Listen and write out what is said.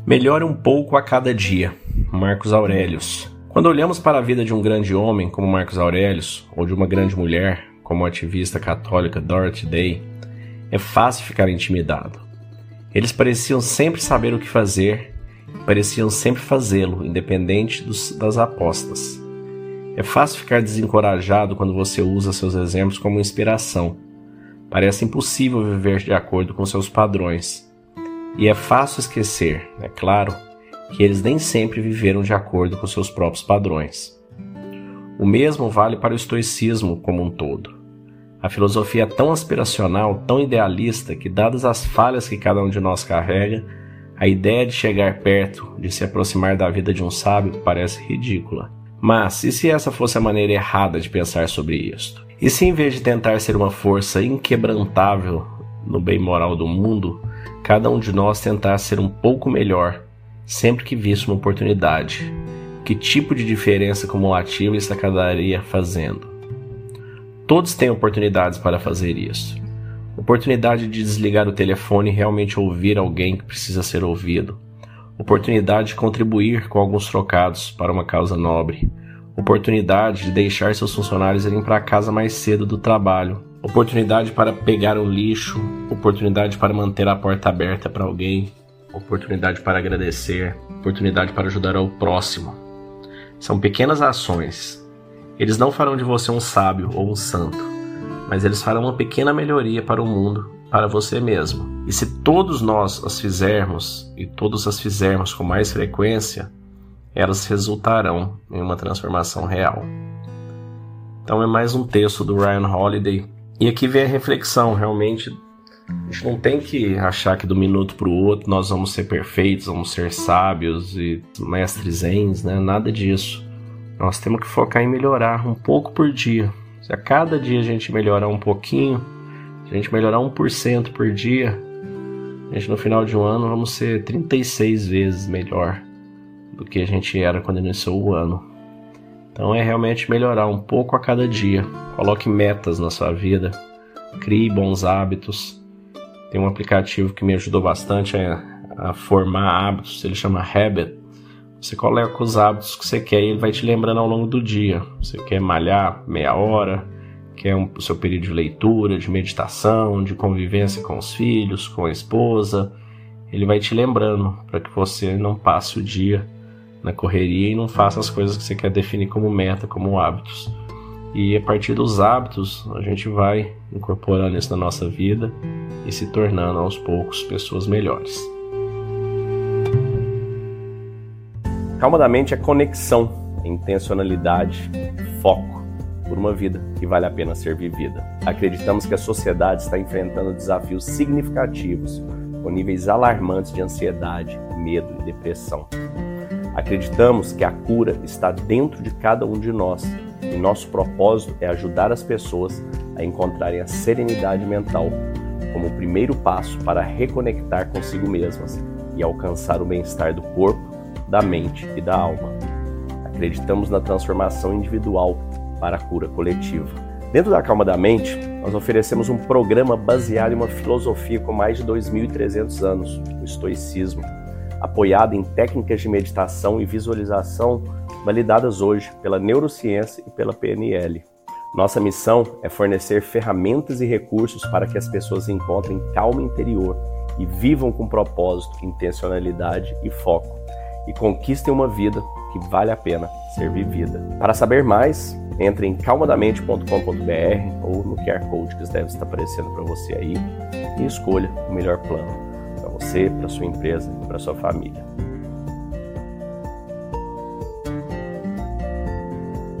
Melhore um pouco a cada dia. Marcos Aurelius. Quando olhamos para a vida de um grande homem como Marcos Aurelius ou de uma grande mulher como a ativista católica Dorothy Day, é fácil ficar intimidado. Eles pareciam sempre saber o que fazer, pareciam sempre fazê-lo, independente dos, das apostas. É fácil ficar desencorajado quando você usa seus exemplos como inspiração. Parece impossível viver de acordo com seus padrões. E é fácil esquecer, é claro, que eles nem sempre viveram de acordo com seus próprios padrões. O mesmo vale para o estoicismo como um todo. A filosofia é tão aspiracional, tão idealista, que, dadas as falhas que cada um de nós carrega, a ideia de chegar perto, de se aproximar da vida de um sábio, parece ridícula. Mas, e se essa fosse a maneira errada de pensar sobre isto? E se, em vez de tentar ser uma força inquebrantável no bem moral do mundo, cada um de nós tentasse ser um pouco melhor sempre que visse uma oportunidade? Que tipo de diferença cumulativa isso acabaria fazendo? Todos têm oportunidades para fazer isso. Oportunidade de desligar o telefone e realmente ouvir alguém que precisa ser ouvido. Oportunidade de contribuir com alguns trocados para uma causa nobre. Oportunidade de deixar seus funcionários irem para casa mais cedo do trabalho. Oportunidade para pegar o lixo. Oportunidade para manter a porta aberta para alguém. Oportunidade para agradecer. Oportunidade para ajudar ao próximo. São pequenas ações eles não farão de você um sábio ou um santo, mas eles farão uma pequena melhoria para o mundo, para você mesmo. E se todos nós as fizermos, e todos as fizermos com mais frequência, elas resultarão em uma transformação real. Então é mais um texto do Ryan Holiday. E aqui vem a reflexão, realmente a gente não tem que achar que do minuto para o outro nós vamos ser perfeitos, vamos ser sábios e mestres zens, né? Nada disso. Nós temos que focar em melhorar um pouco por dia. Se a cada dia a gente melhorar um pouquinho, se a gente melhorar 1% por dia, a gente no final de um ano vamos ser 36 vezes melhor do que a gente era quando iniciou o ano. Então é realmente melhorar um pouco a cada dia. Coloque metas na sua vida, crie bons hábitos. Tem um aplicativo que me ajudou bastante a, formar hábitos, ele chama Habit você coloca os hábitos que você quer e ele vai te lembrando ao longo do dia. Você quer malhar meia hora, quer um, o seu período de leitura, de meditação, de convivência com os filhos, com a esposa. Ele vai te lembrando para que você não passe o dia na correria e não faça as coisas que você quer definir como meta, como hábitos. E a partir dos hábitos, a gente vai incorporando isso na nossa vida e se tornando aos poucos pessoas melhores. Calma da mente é conexão, é intencionalidade, foco por uma vida que vale a pena ser vivida. Acreditamos que a sociedade está enfrentando desafios significativos, com níveis alarmantes de ansiedade, medo e depressão. Acreditamos que a cura está dentro de cada um de nós e nosso propósito é ajudar as pessoas a encontrarem a serenidade mental como o primeiro passo para reconectar consigo mesmas e alcançar o bem-estar do corpo da mente e da alma. Acreditamos na transformação individual para a cura coletiva. Dentro da Calma da Mente, nós oferecemos um programa baseado em uma filosofia com mais de 2.300 anos, o estoicismo, apoiado em técnicas de meditação e visualização validadas hoje pela neurociência e pela PNL. Nossa missão é fornecer ferramentas e recursos para que as pessoas encontrem calma interior e vivam com propósito, intencionalidade e foco e conquistem uma vida que vale a pena ser vivida. Para saber mais, entre em calmadamente.com.br ou no QR Code que deve estar aparecendo para você aí e escolha o melhor plano você, para sua empresa e para sua família.